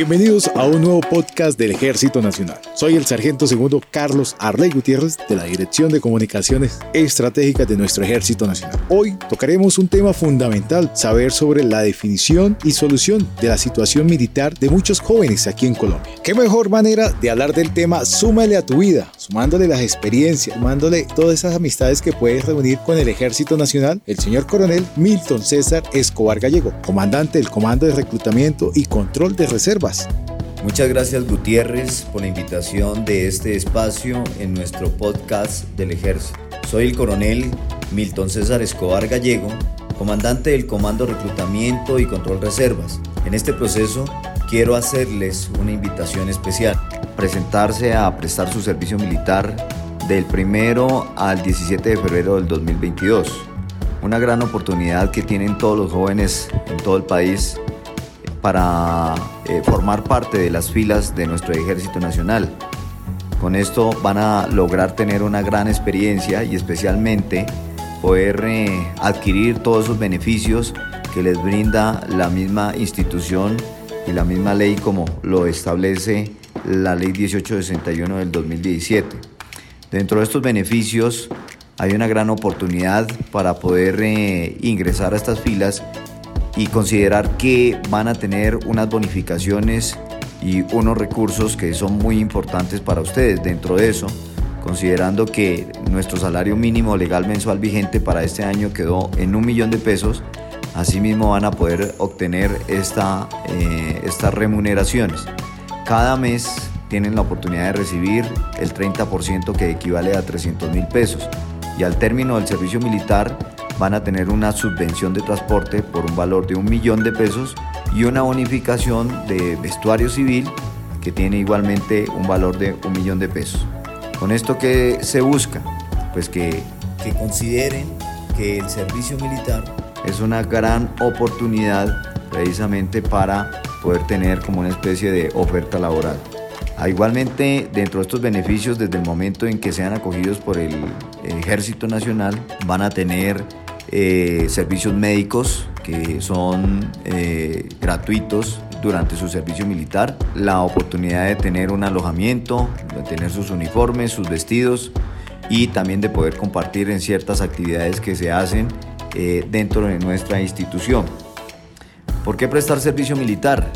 Bienvenidos a un nuevo podcast del Ejército Nacional. Soy el sargento segundo Carlos Arley Gutiérrez de la Dirección de Comunicaciones Estratégicas de nuestro Ejército Nacional. Hoy tocaremos un tema fundamental, saber sobre la definición y solución de la situación militar de muchos jóvenes aquí en Colombia. ¿Qué mejor manera de hablar del tema súmale a tu vida, sumándole las experiencias, sumándole todas esas amistades que puedes reunir con el Ejército Nacional? El señor coronel Milton César Escobar Gallego, comandante del Comando de Reclutamiento y Control de Muchas gracias Gutiérrez por la invitación de este espacio en nuestro podcast del ejército. Soy el coronel Milton César Escobar Gallego, comandante del Comando Reclutamiento y Control Reservas. En este proceso quiero hacerles una invitación especial. Presentarse a prestar su servicio militar del 1 al 17 de febrero del 2022. Una gran oportunidad que tienen todos los jóvenes en todo el país para eh, formar parte de las filas de nuestro Ejército Nacional. Con esto van a lograr tener una gran experiencia y especialmente poder eh, adquirir todos esos beneficios que les brinda la misma institución y la misma ley como lo establece la ley 1861 del 2017. Dentro de estos beneficios hay una gran oportunidad para poder eh, ingresar a estas filas y considerar que van a tener unas bonificaciones y unos recursos que son muy importantes para ustedes. Dentro de eso, considerando que nuestro salario mínimo legal mensual vigente para este año quedó en un millón de pesos, asimismo van a poder obtener esta, eh, estas remuneraciones. Cada mes tienen la oportunidad de recibir el 30% que equivale a 300 mil pesos y al término del servicio militar van a tener una subvención de transporte por un valor de un millón de pesos y una bonificación de vestuario civil que tiene igualmente un valor de un millón de pesos. Con esto que se busca, pues que, que consideren que el servicio militar es una gran oportunidad precisamente para poder tener como una especie de oferta laboral. Ah, igualmente, dentro de estos beneficios, desde el momento en que sean acogidos por el Ejército Nacional, van a tener eh, servicios médicos que son eh, gratuitos durante su servicio militar, la oportunidad de tener un alojamiento, de tener sus uniformes, sus vestidos y también de poder compartir en ciertas actividades que se hacen eh, dentro de nuestra institución. ¿Por qué prestar servicio militar?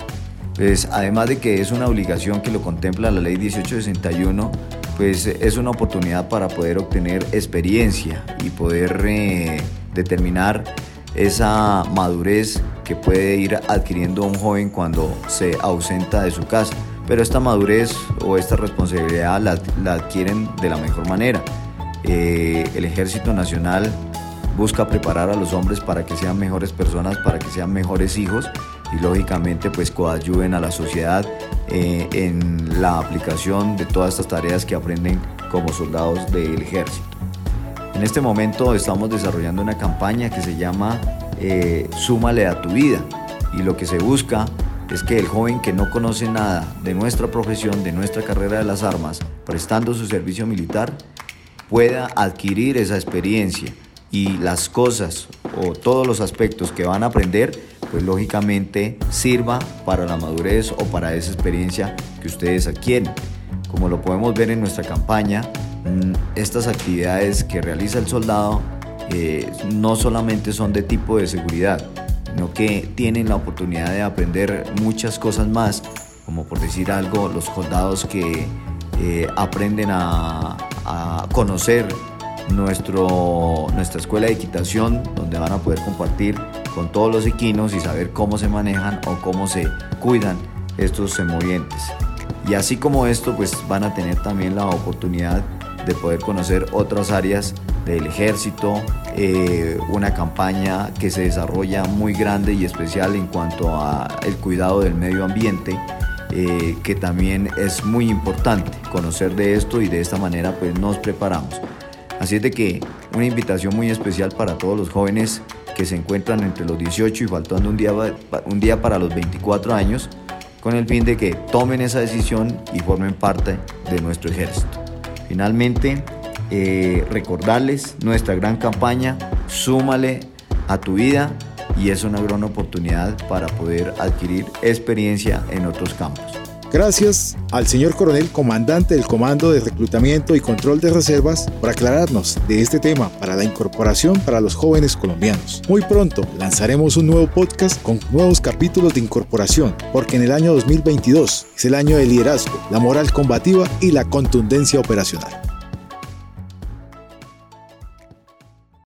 Pues además de que es una obligación que lo contempla la ley 1861, pues es una oportunidad para poder obtener experiencia y poder determinar esa madurez que puede ir adquiriendo un joven cuando se ausenta de su casa. Pero esta madurez o esta responsabilidad la, adquieren de la mejor manera. Eh, el Ejército Nacional busca preparar a los hombres para que sean mejores personas, para que sean mejores hijos y lógicamente pues coayuden a la sociedad eh, en la aplicación de todas estas tareas que aprenden como soldados del ejército. En este momento estamos desarrollando una campaña que se llama eh, Súmale a tu vida y lo que se busca es que el joven que no conoce nada de nuestra profesión, de nuestra carrera de las armas, prestando su servicio militar, pueda adquirir esa experiencia y las cosas o todos los aspectos que van a aprender, pues lógicamente sirva para la madurez o para esa experiencia que ustedes adquieren. Como lo podemos ver en nuestra campaña, estas actividades que realiza el soldado eh, no solamente son de tipo de seguridad, sino que tienen la oportunidad de aprender muchas cosas más, como por decir algo, los soldados que eh, aprenden a, conocer nuestro, nuestra escuela de equitación, donde van a poder compartir con todos los equinos y saber cómo se manejan o cómo se cuidan estos semovientes. Y así como esto, pues van a tener también la oportunidad de poder conocer otras áreas del ejército, eh, una campaña que se desarrolla muy grande y especial en cuanto al cuidado del medio ambiente, eh, que también es muy importante conocer de esto y de esta manera pues nos preparamos. Así es de que una invitación muy especial para todos los jóvenes que se encuentran entre los 18 y faltando un día, un día para los 24 años, con el fin de que tomen esa decisión y formen parte de nuestro ejército. Finalmente, eh, recordarles nuestra gran campaña, súmale a tu vida y es una gran oportunidad para poder adquirir experiencia en otros campos. Gracias al señor coronel comandante del Comando de Reclutamiento y Control de Reservas por aclararnos de este tema para la incorporación para los jóvenes colombianos. Muy pronto lanzaremos un nuevo podcast con nuevos capítulos de incorporación, porque en el año 2022 es el año de liderazgo, la moral combativa y la contundencia operacional.